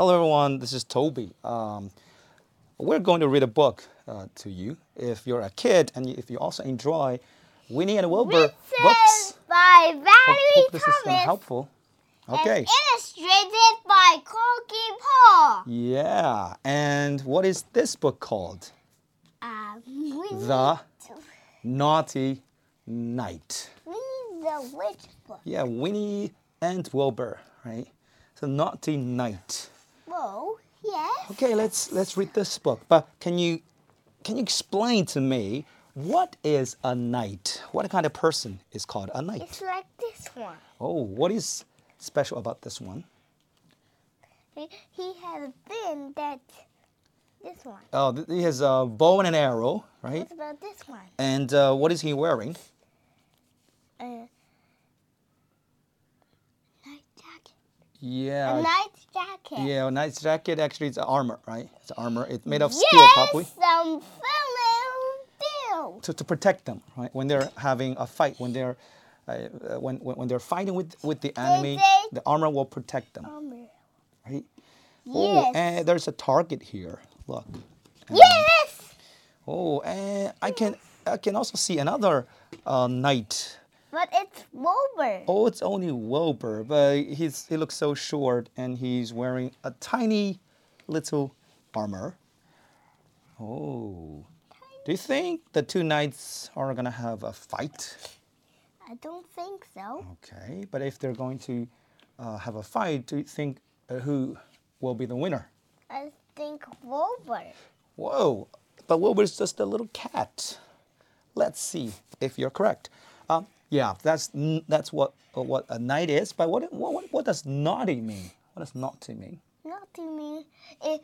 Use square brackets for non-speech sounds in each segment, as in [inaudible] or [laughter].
Hello, everyone. This is Toby. Um, we're going to read a book uh, to you. If you're a kid and if you also enjoy Winnie and Wilbur books, by hope, Valerie hope this is gonna Thomas helpful. and Okay. illustrated by Korky Paul. Yeah. And what is this book called? Um, Winnie, The Naughty Knight. Winnie the Witch book. Yeah, Winnie and Wilbur, right? The Naughty Knight. Whoa, yes. Okay, let's let's read this book. But can you can you explain to me what is a knight? What kind of person is called a knight? It's like this one. Oh, what is special about this one? He, he has a fin that this one. Oh, he has a bow and an arrow, right? What about this one? And uh, what is he wearing? Uh, knight jacket. Yeah. a knight jacket. Yeah, a knight's jacket actually it's armor, right? It's armor. It's made of steel, yes, probably. some film steel. to, to protect them, right? When they're having a fight, when they're uh, when, when when they're fighting with with the enemy, the armor will protect them, Armor. right? Oh, and there's a target here. Look. Yes. Oh, and I can I can also see another uh, knight. But it's Wilbur. Oh, it's only Wilbur, but he's he looks so short, and he's wearing a tiny little armor. Oh, do you think the two knights are gonna have a fight? I don't think so. Okay, but if they're going to uh, have a fight, do you think uh, who will be the winner? I think Wilbur. Whoa, but Wilbur's just a little cat. Let's see if you're correct. Yeah, that's that's what uh, what a knight is. But what what what, does naughty mean? What does naughty mean? Naughty to me. It,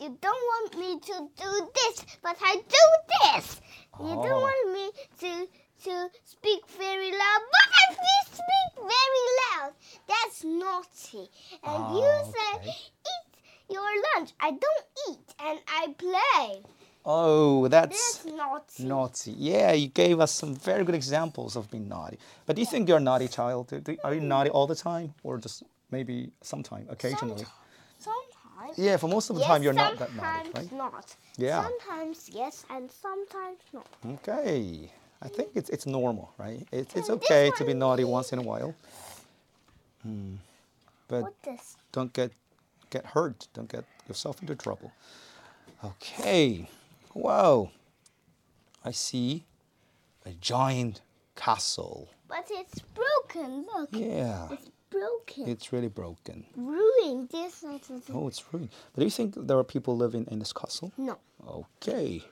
you don't want me to do this, but I do this. You Oh. don't want me to to speak very loud, but I speak very loud. That's naughty. And you Ah, say, okay. eat your lunch. I don't eat, and I play. Oh, that's That's naughty. naughty. Yeah, you gave us some very good examples of being naughty. But do you think you're a naughty child? Are you naughty all the time, or just maybe sometime, occasionally? Sometimes. Yeah, for most of the yes, time you're not that naughty, sometimes right? not. Yeah. Sometimes yes, and sometimes not. Okay. I think it's it's normal, right? It's it's okay to be naughty once in a while. Hmm. But don't get get hurt. Don't get yourself into trouble. Okay. Wow. I see a giant castle. But it's broken. Look. Yeah. It's broken. It's really broken. ruined. This is Oh, it's ruined. But do you think there are people living in this castle? no. Okay.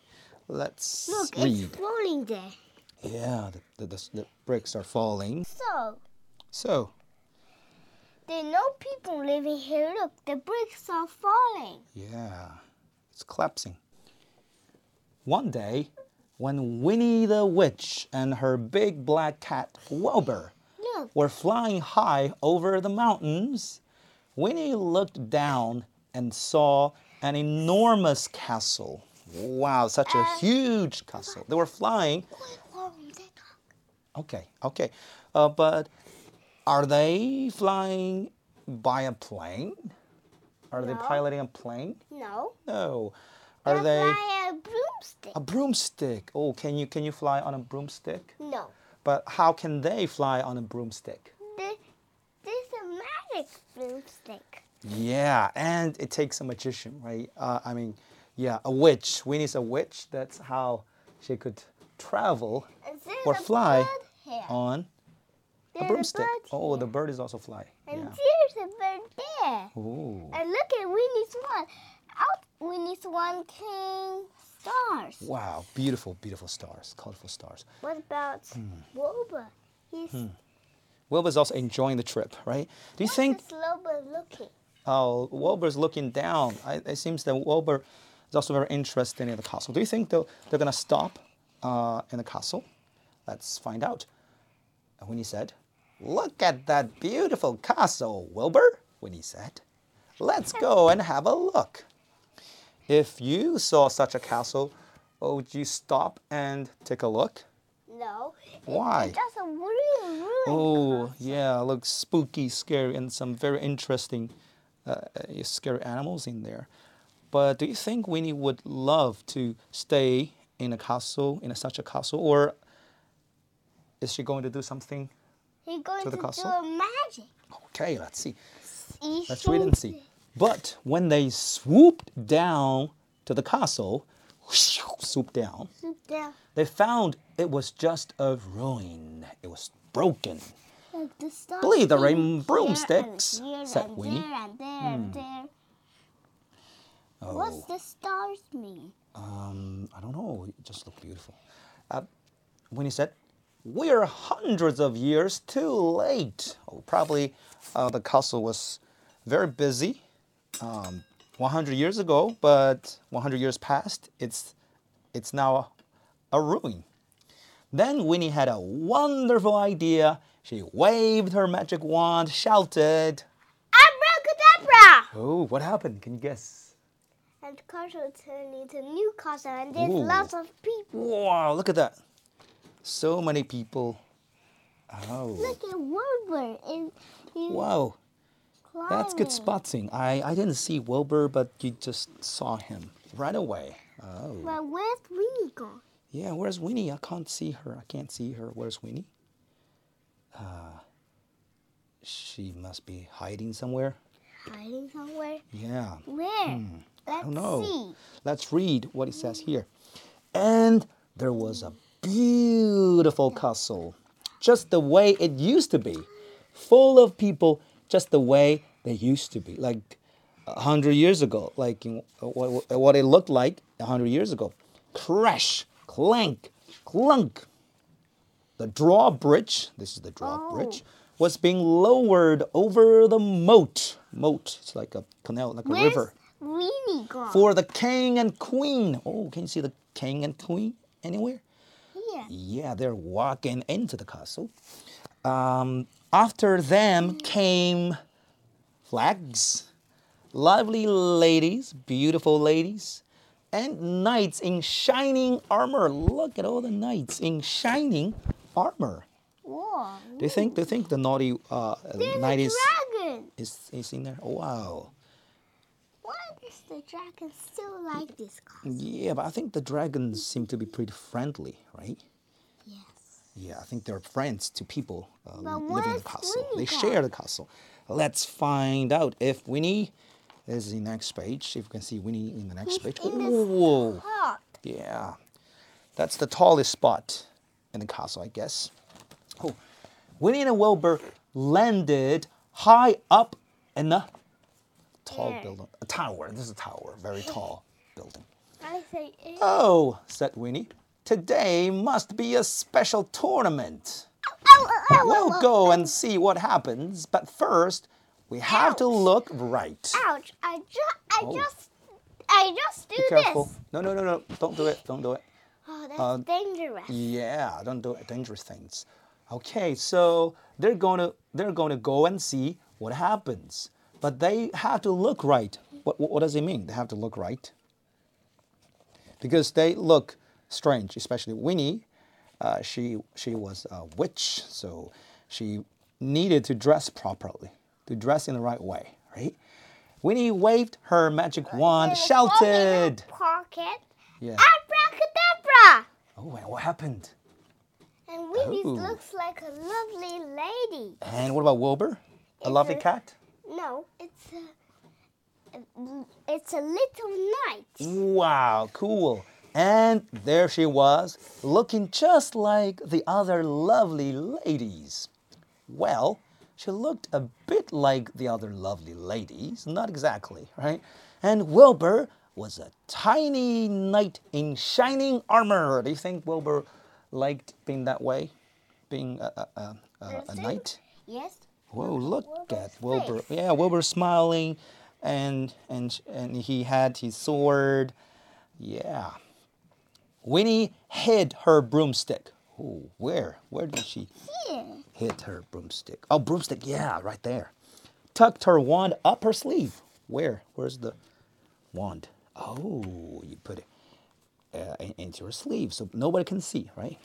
Let's Look, read. it's falling there. Yeah, the, the, the, the bricks are falling. So So, there are no people living here. Look, the bricks are falling. Yeah, it's collapsing. One day, when Winnie the Witch and her big black cat Wilbur Look, were flying high over the mountains, Winnie looked down and saw an enormous castle. Wow, such a huge castle. They were flying. Okay, okay. Uh, but are they flying by a plane? Are they piloting a plane? no. No. Are they flying a broomstick. a broomstick? Oh, can you can you fly on a broomstick? No. But how can they fly on a broomstick? This, this is a magic broomstick. Yeah, and it takes a magician, right? Uh, I mean, yeah, a witch. Winnie's a witch. That's how she could travel or fly on There's a broomstick. bird Oh, the bird is also flying. And Yeah. there's a bird there. Ooh. And look at Winnie's Swan. Winnie's Swan came stars. Wow, beautiful, beautiful stars, colorful stars. What about Hmm. Wilbur? He's Wilbur's also enjoying the trip, right? Do you think What's Wilbur looking? Oh, Wilbur's looking down. I, it seems that Wilbur is also very interested in the castle. Do you think they'll, they're going to stop uh, in the castle? Let's find out. And Winnie said, Look at that beautiful castle, Wilbur, Winnie said. Let's [laughs] go and have a look. If you saw such a castle, would you stop and take a look? No. Why? It's just a real room. Oh, yeah, looks spooky, scary, and some very interesting, uh, uh, scary animals in there. But do you think Winnie would love to stay in a castle, in a, such a castle, or is she going to do something? He's going To to, the do castle? a magic. Okay, let's see. Let's wait and see. But when they swooped down to the castle, swooped down, Sit down. they found it was just a ruin. It was broken. Like the stars Believe the in rain and broomsticks, said and Winnie. There and there and there. What's Oh, the stars mean? um, I don't know. It just looked beautiful. Uh, Winnie said, "We're hundreds of years too late." Oh, probably uh, the castle was very busy um, 100 years ago, but 100 years passed. It's it's now a ruin. Then Winnie had a wonderful idea. She waved her magic wand, shouted, Abracadabra! "Oh, what happened? Can you guess?" And castle turned into Newcastle, and there's Ooh. lots of people. Wow, look at that. So many people. Oh, Look at Wilbur And, he's wow. That's good spotting. I, I didn't see Wilbur, but you just saw him right away. Oh. But where's Winnie gone? Yeah, where's Winnie? I can't see her. I can't see her. Where's Winnie? Uh, she must be hiding somewhere. Hiding somewhere. Yeah. Where? Let's don't know. see. Let's read what it says here. And there was a beautiful castle, just the way it used to be, full of people, just the way they used to be, like a hundred years ago, like in, what, what it looked like a hundred years ago. Crash, clank, clunk. The drawbridge, this is the drawbridge, was being lowered over the moat. Moat, it's like a canal, like a Where's river Winnie gone? for the king and queen. Oh, can you see the king and queen anywhere? Here. Yeah, they're walking into the castle. Um, after them came flags, lovely ladies, beautiful ladies, and knights in shining armor. Look at all the knights in shining armor. Whoa. Do you think? Do you think the naughty uh, knight is, dragon. is is in there? Oh, wow. Why does the dragon still like this castle? Yeah, but I think the dragons seem to be pretty friendly, right? Yeah, I think they're friends to people uh, living in the castle. They share the castle. Let's find out if Winnie is the next page. If you can see Winnie in the next He's page. Whoa! Yeah, that's the tallest spot in the castle, I guess. Oh, Winnie and Wilbur landed high up in a tall Where? building, a tower. This is a tower, very tall building. I say eh. Oh, said Winnie, today must be a special tournament. We'll go and see what happens, but first we have to look right. Ouch! I just, I Oh. just, I just do Be careful. this. No, no, no, no. Don't do it. Don't do it. Oh, that's Uh, dangerous. Yeah, don't do. Dangerous things. Okay, so they're going to they're going to go and see what happens, but they have to look right. What, what, what does it mean? They have to look right because they look strange, especially Winnie. Uh, she she was a witch, so she needed to dress properly, to dress in the right way, right? Winnie waved her magic wand, There's one in shouted. Pocket. Yeah. Abracadabra! Oh, and what happened? And Winnie Oh. looks like a lovely lady. And what about Wilbur? A It's lovely a- cat? No, it's a, it's a little knight. Wow, cool. And there she was, looking just like the other lovely ladies. Well, she looked a bit like the other lovely ladies, not exactly, right? And Wilbur was a tiny knight in shining armor. Do you think Wilbur liked being that way? Being a, a, a, a, knight? Yes. Whoa, look Wilbur's at Wilbur. face. Yeah, Wilbur smiling and and and he had his sword. Yeah. Winnie hid her broomstick. Oh, where? Where did she Here. hid her broomstick? Oh, broomstick. Yeah, right there. Tucked her wand up her sleeve. Where? Where's the wand? Oh, you put it uh, into her sleeve so nobody can see, right?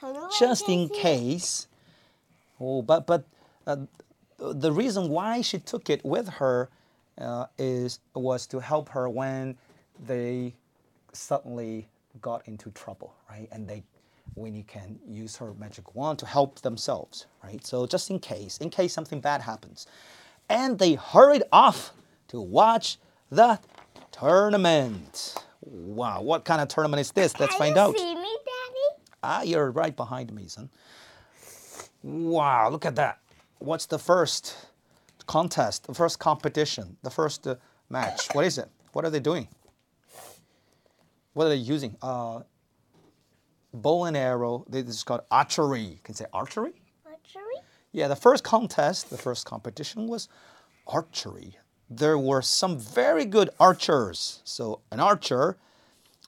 So Just in it. case Oh, but but uh, the reason why she took it with her uh, is was to help her when they suddenly got into trouble, right? And they Winnie can use her magic wand to help themselves, right? So just in case, in case something bad happens. And they hurried off to watch the tournament. Wow, what kind of tournament is this? Let's Can find you out. see me, Daddy? Ah, you're right behind me, son. Wow, look at that. What's the first contest, the first competition, the first uh, match? What is it? What are they doing? What are they using? Uh, bow and arrow. This is called archery. Can you say archery? Archery? Yeah, the first contest, the first competition was archery. There were some very good archers. So an archer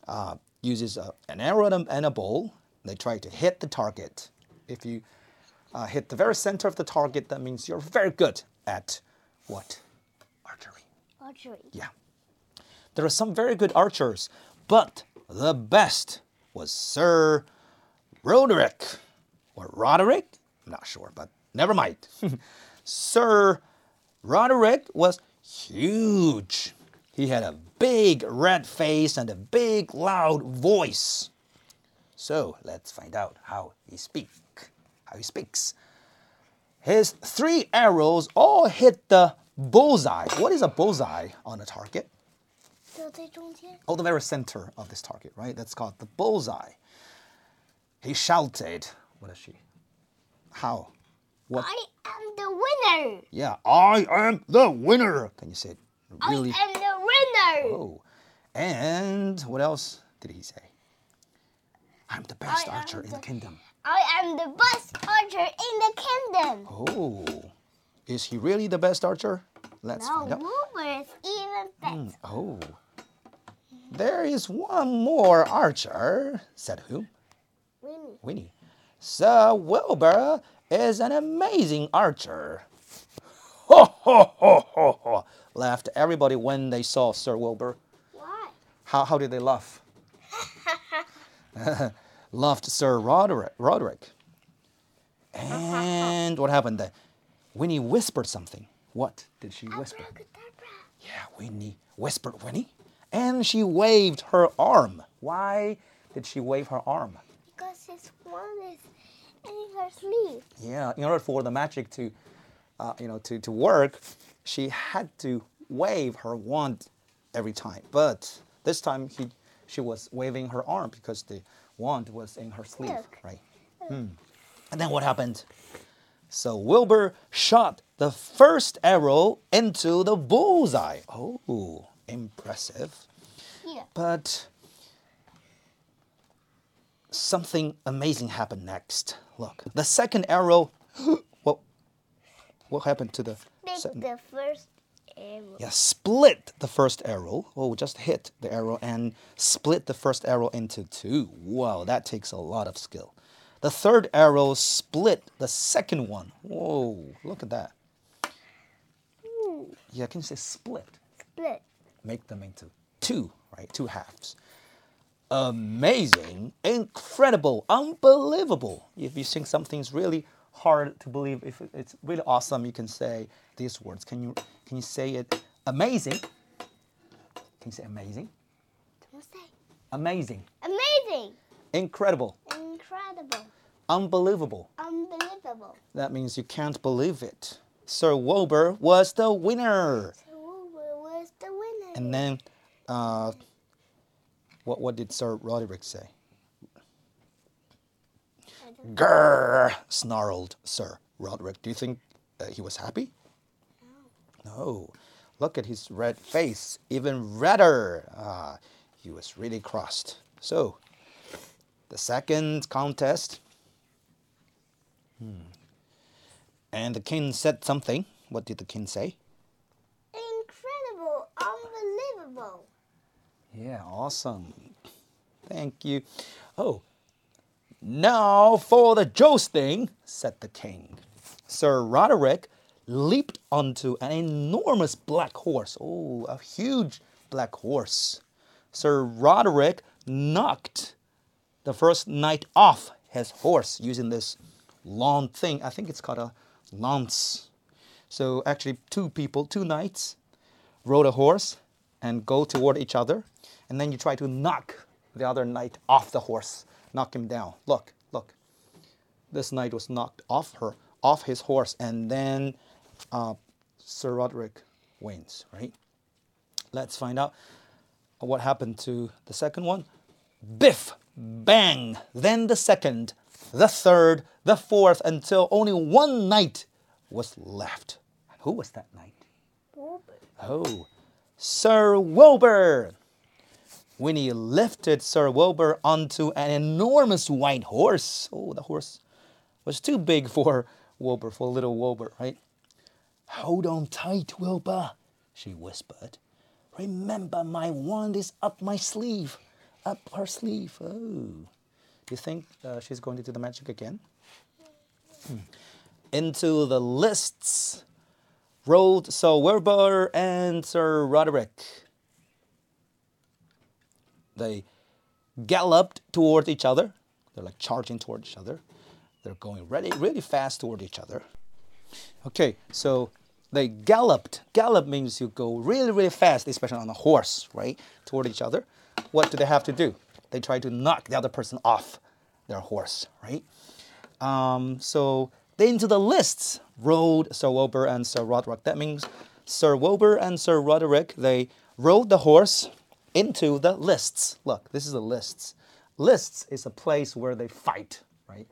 uh, uses a, an arrow and a, and a bow. They try to hit the target. If you uh, hit the very center of the target, that means you're very good at what? Archery. Archery. Yeah. There are some very good archers, but the best was Sir Roderick. Or Roderick? I'm not sure, but never mind. [laughs] Sir Roderick was huge. He had a big red face and a big loud voice. So let's find out how he speak. How he speaks. His three arrows all hit the bullseye. What is a bullseye on a target? Oh, the very center of this target, right? That's called the bullseye. He shouted. What is she? How? What? I am the winner. Yeah, I am the winner. Can you say it really? I am the winner. Oh, and what else did he say? I'm the best I archer in the kingdom. I am the best archer in the kingdom. Oh, is he really the best archer? Let's No, find out. Wilbur is even better. Hmm, oh, there is one more archer. Said who? Winnie. Winnie. Sir Wilbur is an amazing archer. Ho ho ho ho ho! Laughed everybody when they saw Sir Wilbur. Why? How, how did they laugh? [laughs] Laughed Sir Roderick. Roderick. And what happened then? Winnie whispered something. What did she whisper? Yeah, Winnie whispered Winnie. And she waved her arm. Why did she wave her arm? Because his wand is in her sleeve. Yeah, in order for the magic to, uh, you know, to, to work, she had to wave her wand every time. But this time he, she was waving her arm because the wand was in her sleeve, Look. right? Hmm. And then what happened? So Wilbur shot the first arrow into the bullseye. Oh, impressive. Here. But something amazing happened next. Look, the second arrow. [gasps] what? What happened to the Pick second? the first arrow. Yeah, split the first arrow. Oh, just hit the arrow and split the first arrow into two. Wow, that takes a lot of skill. The third arrow split the second one. Whoa, look at that. Ooh, Yeah, can you say split? split. make them into two, right? Two halves. Amazing, incredible, unbelievable. If you think something's really hard to believe, if it's really awesome, you can say these words. Can you can you say it? Amazing. Can you say amazing? Amazing, Amazing. incredible, Incredible. unbelievable. Unbelievable. That means you can't believe it. Sir Wilbur was the winner. So Wilbur was the winner. And then, uh, what what did Sir Roderick say? Grrr, snarled Sir Roderick. Do you think uh, he was happy? No. Look at his red face, even redder. Ah, he was really crossed. So, the second contest. Hmm. And the king said something. What did the king say? Incredible. Unbelievable. Yeah, awesome. Thank you. Oh, now for the jousting, said the king. Sir Roderick leaped onto an enormous black horse. Oh, a huge black horse. Sir Roderick knocked the first knight off his horse using this long thing. I think it's called a lance. So actually, two people, two knights, rode a horse and go toward each other, and then you try to knock the other knight off the horse, knock him down. Look, look. This knight was knocked off her, off his horse, and then uh, Sir Roderick wins. Right? Let's find out what happened to the second one. Biff, bang. Then the second, the third, the fourth, until only one knight was left. Who was that knight? Oh, Sir Wilbur. When he lifted Sir Wilbur onto an enormous white horse. Oh, the horse was too big for Wilbur, for little Wilbur, right? Hold on tight, Wilbur, she whispered. Remember, my wand is up my sleeve, up her sleeve. Oh, do you think uh, she's going to do the magic again? Hmm. Into the lists rode Sir Wilbur and Sir Roderick. They galloped toward each other. They're like charging toward each other. They're going really, really fast toward each other. Okay, so they galloped. Gallop means you go really, really fast, especially on a horse, right? Toward each other. What do they have to do? They try to knock the other person off their horse, right? Um, so they into the lists rode Sir Wilbur and Sir Roderick. That means Sir Wilbur and Sir Roderick, they rode the horse into the lists. Look, this is the lists. Lists is a place where they fight, right?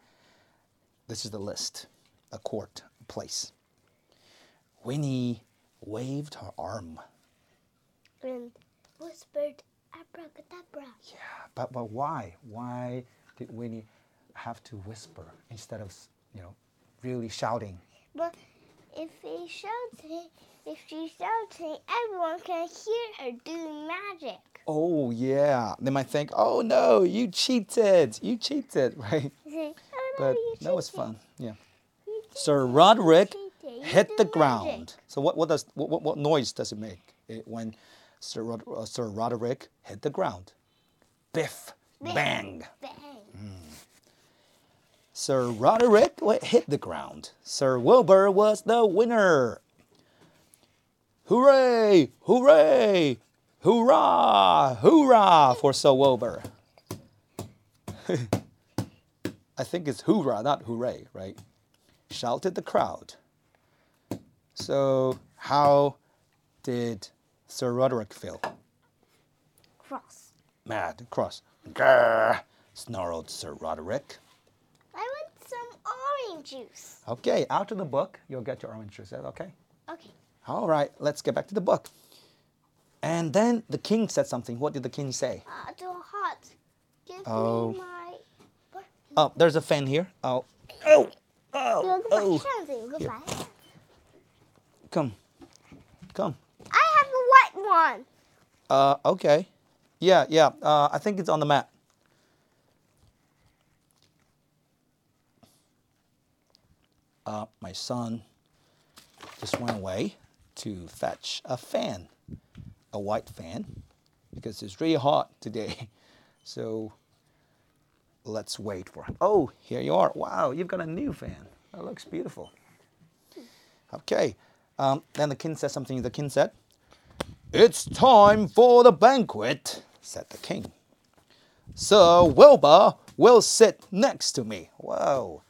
This is the list, a court, a place. Winnie waved her arm. And whispered abracadabra. Yeah, but, but why? Why did Winnie have to whisper instead of, you know, really shouting? But if he shouts, if she shouts, everyone can hear her doing magic. Oh, yeah. They might think, oh no, you cheated. You cheated, [laughs] right? [laughs] Oh, no, But you that was fun. Yeah. Sir. Roderick hit the did ground. So what, what does what, what, what noise does it make it, when Sir, Rod, uh, Sir Roderick hit the ground? Biff, bang. Bang. Sir Roderick hit the ground. Sir Wilbur was the winner. Hooray! Hooray! Hoorah! Hoorah for Sir Wilbur. [laughs] I think it's hoorah, not hooray, right? Shouted the crowd. So, how did Sir Roderick feel? Cross. Mad, cross. Grrr, snarled Sir Roderick. I want some orange juice. Okay, out of the book, you'll get your orange juice. Is that okay? Okay. All right, let's get back to the book. And then the king said something. What did the king say? Ah, too hot. Give Oh. me my. What? Oh, there's a fan here. Oh, oh, oh, oh. Here. Come, come. I have a white one. Uh, okay. Yeah, yeah. Uh, I think it's on the mat. Uh, my son just went away to fetch a fan, a white fan, because it's really hot today. [laughs] So let's wait for him. Oh, here you are. Wow, you've got a new fan. That looks beautiful. Okay. Um, then the king said something. The king said, it's time for the banquet, said the king. Sir Wilbur will sit next to me. Whoa.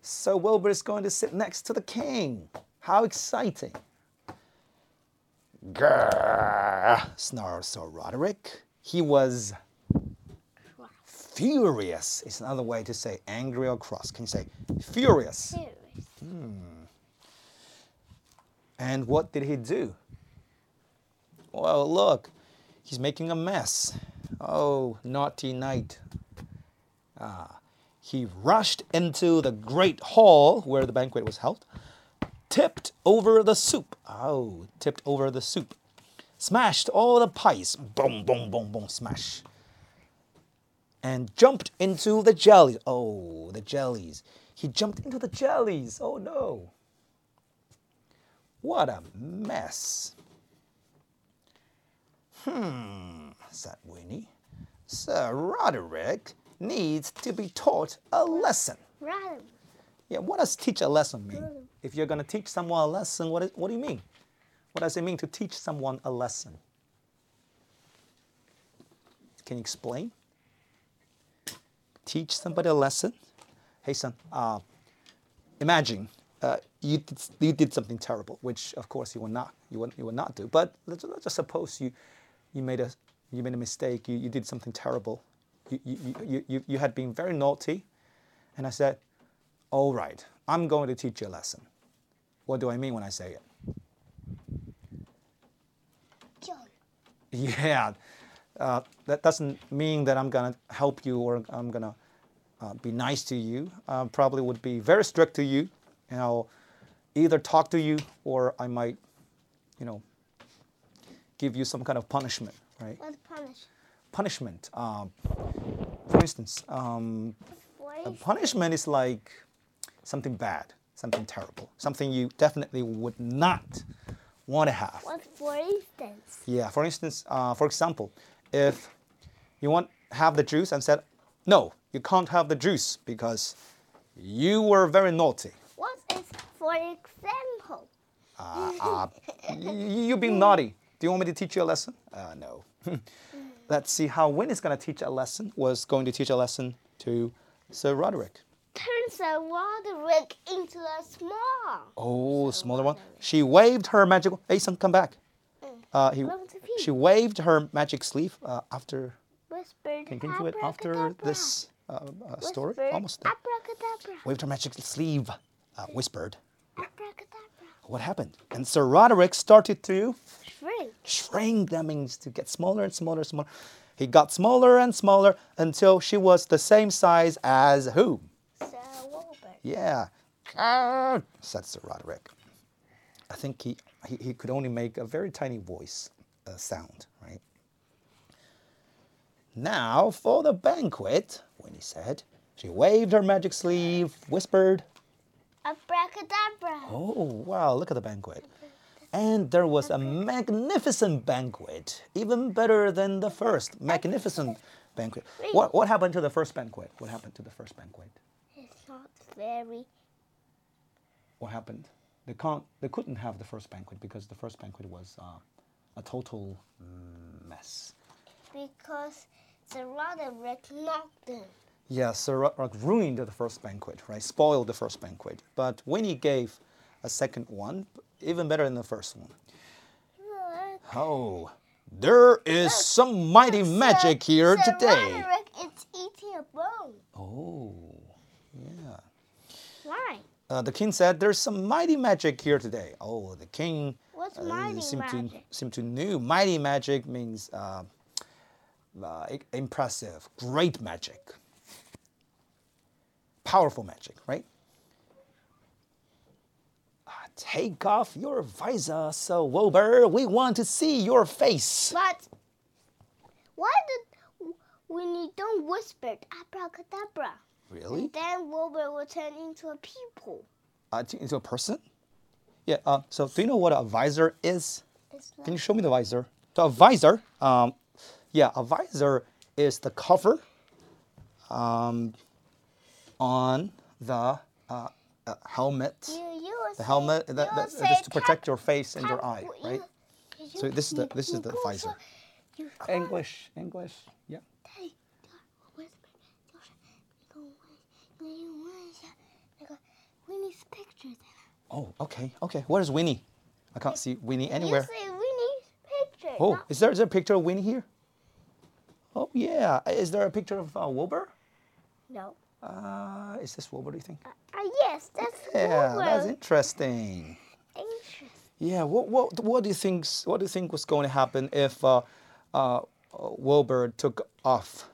Sir Wilbur is going to sit next to the king. How exciting. Grrr, snarled Sir Roderick. He was furious. It's another way to say angry or cross. Can you say furious? Serious. Hmm. And what did he do? Well, look, he's making a mess. Oh, naughty knight. Ah, he rushed into the great hall where the banquet was held, tipped over the soup. Oh, tipped over the soup. Smashed all the pies. Boom, boom, boom, boom, smash. And jumped into the jellies. Oh, the jellies. He jumped into the jellies. Oh no. What a mess. Hmm, said Winnie. Sir Roderick needs to be taught a lesson. Run. Yeah, what does teach a lesson mean? If you're going to teach someone a lesson, what, is, what do you mean? What does it mean to teach someone a lesson? Can you explain? Teach somebody a lesson? Hey, son, uh, imagine uh, you, did, you did something terrible, which of course you will not, you will, you will not do. But let's, let's just suppose you, you, made a, you made a mistake, you, you did something terrible. You, you, you, you, you had been very naughty. And I said, all right, I'm going to teach you a lesson. What do I mean when I say it? John. Yeah, uh, that doesn't mean that I'm gonna help you or I'm gonna uh, be nice to you. Uh, probably would be very strict to you, and I'll either talk to you or I might, you know, give you some kind of punishment, right? What's punish? Punishment. Um, for instance, um, punishment is like something bad, something terrible, something you definitely would not want to have. What for instance? Yeah, for instance, uh, for example, if you want have the juice and said, no, you can't have the juice because you were very naughty. What is for example? Uh, uh, [laughs] you being naughty. Do you want me to teach you a lesson? Uh, no. [laughs] Let's see how Winnie's going to teach a lesson. Was going to teach a lesson to Sir Roderick. Turns Sir Roderick into a small. Oh, smaller one. She waved her magic. Hey, son, come back. Uh, he, she waved her magic sleeve uh, after. Whispered. Can, can you do it after this uh, uh, story? Almost there. Waved her magic sleeve. Uh, whispered. What happened? And Sir Roderick started to Shrink. shrink. That means to get smaller and smaller and smaller. He got smaller and smaller until she was the same size as who? Sir Wilbur. Yeah. Ah, said Sir Roderick. I think he, he, he could only make a very tiny voice uh, sound, right? Now for the banquet, Winnie said. She waved her magic sleeve, whispered, Abracadabra. Oh, wow, look at the banquet. And there was a magnificent banquet, even better than the first. Magnificent banquet. What, what happened to the first banquet? What happened to the first banquet? It's not very. What happened? They, can't, they couldn't have the first banquet because the first banquet was uh, a total mess. Because Sir Roderick knocked them. Yeah, Sir Roderick ruined the first banquet, right? Spoiled the first banquet. But Winnie gave a second one, even better than the first one. Oh, there is some mighty magic here Sir today. Roderick is eating a bone. Oh, yeah. Why? Uh, the king said, "There's some mighty magic here today." Oh, the king What's uh, mighty seemed to seemed to knew. Mighty magic means uh, uh, impressive, great magic, powerful magic, right? Ah, Take off your visor, Sir Wilbur. We want to see your face. But why did when you don't whisper abracadabra? Really? And then Wilbur will turn into a people. Uh, to- into a person? Yeah. Uh, so, do you know what a visor is? Can you show me the visor? So a visor, um, yeah, a visor is the cover um, on the uh, uh, helmet. You, you the helmet say, that, that, to protect your face and your eye, right? so this is the this is the visor. English, English, yeah. Oh, okay, okay. Where is Winnie? I can't see Winnie anywhere. Picture, oh, is there is there a picture of Winnie here? Oh yeah. Is there a picture of uh, Wilbur? No. Uh, is this Wilbur, do you think? Uh, yes, that's Yeah, that's interesting. Interesting. Yeah, what, what, what do you think? What do you think was going to happen if uh, uh, Wilbur took off,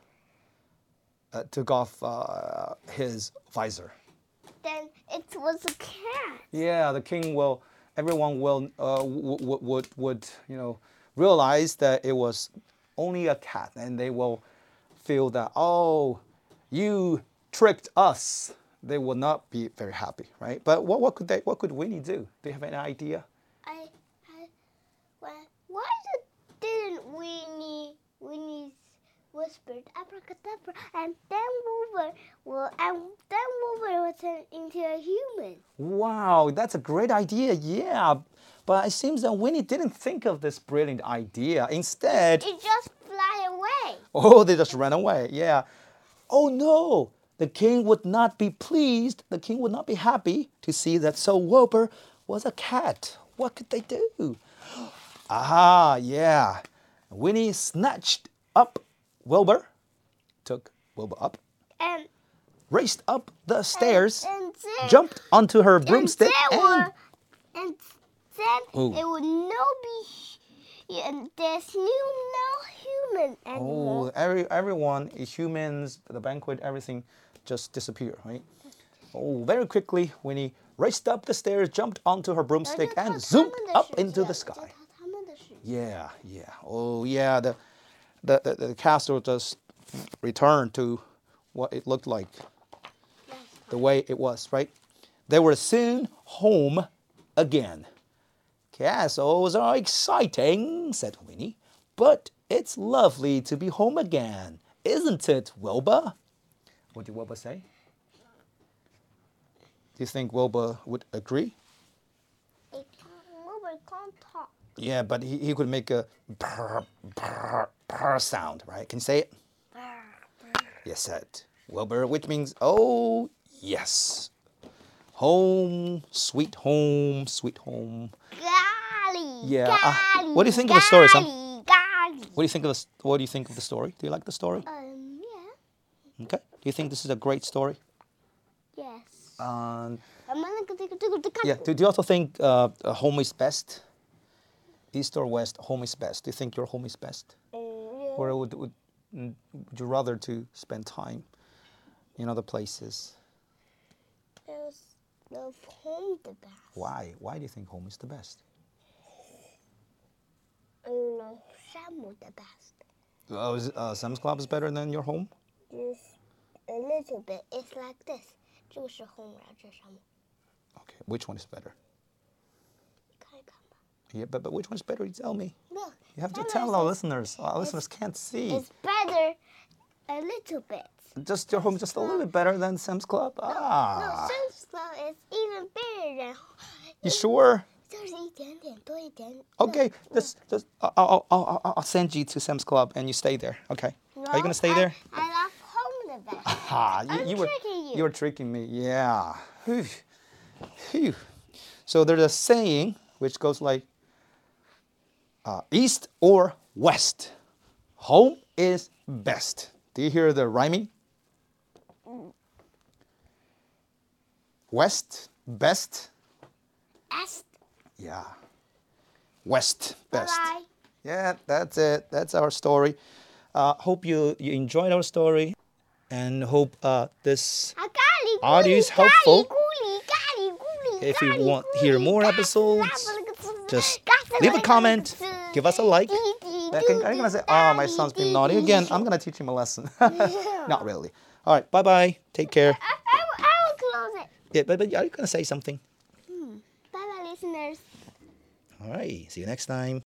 uh, took off uh, his visor? Then it was a cat. Yeah, the king will. Everyone will uh, w- w- would would you know realize that it was only a cat, and they will feel that oh, you tricked us. They will not be very happy, right? But what, what could they? What could Winnie do? Do you have any idea? I, I, why, why did, didn't Winnie, Winnie's, whispered abracadabra, and then Wilbur well, and then Wilbur will turn into a human. Wow, that's a great idea. Yeah. But it seems that Winnie didn't think of this brilliant idea. Instead, It just fly away. oh, they just ran away. Yeah. Oh no, the king would not be pleased. The king would not be happy to see that so Wilbur was a cat. What could they do? [gasps] Ah, yeah. Winnie snatched up Wilbur, took Wilbur up, And raced up the stairs, and then, jumped onto her broomstick, and, and then, and then it will no be, and there's no no human anymore. Oh, every everyone, humans, the banquet, everything just disappear, right? Oh, very quickly, Winnie raced up the stairs, jumped onto her broomstick, and zoomed up into the sky. Yeah, yeah. Oh, yeah. The, the, the, the castle just returned to what it looked like, the way it was, right? They were soon home again. Castles are exciting, said Winnie, but it's lovely to be home again, isn't it, Wilbur? What did Wilbur say? Do you think Wilbur would agree? Can't, Wilbur can't talk. Yeah, but he, he could make a brr, brr, brr sound, right? Can you say it? Yes, said Wilbur, which means, oh, yes. Home, sweet home, sweet home. Golly. Yeah, uh, what do you think of the story, Sam? golly, golly. What do you think of the, what do you think of the story? Do you like the story? Um, yeah. Okay. Do you think this is a great story? Yes. Um, yeah. Do, do you also think uh, uh, home is best? East or west, home is best. Do you think your home is best? Uh, Or would, would, mm, would you rather to spend time in other places? There's the home the best. Why? Why do you think home is the best? I don't know. Sam the best. Oh, is, uh, Sam's Club is better than your home? Just a little bit. It's like this. 这个是 home，然后这是 summer。 Okay, which one is better? 看一看吧。 Yeah, but, but which one is better? You tell me. Look. You have to Summer tell is- our listeners. Our listeners can't see. It's better a little bit. Just your home is just a little bit better than Sam's Club? No, Ah. Sam's Club is even better than. You sure? 就是一点点多一点。 Okay, just, just I'll, I'll, I'll, I'll send you to Sam's Club and you stay there. Okay. Are you gonna stay there? I, I love home the best. Ah, you, you were tricking you. were tricking me. Yeah. Phew. Phew. So there's a saying which goes like uh, east or west. Home is best. Do you hear the rhyming? West, best. Est. Yeah. West, best. Bye. Yeah, that's it. That's our story. Uh, hope you, you enjoyed our story and hope uh, this Ah, Audio is helpful. If you want to hear more episodes, just leave a comment, give us a like. dee, dee, Are you going to say, doo, oh, my golly, son's dee, been naughty again? I'm going to teach him a lesson. [laughs] [laughs] Not really. All right, bye bye. Take care. I, I, will- I will close it. Yeah, but, but are you going to say something? Bye bye, listeners. All right, see you next time.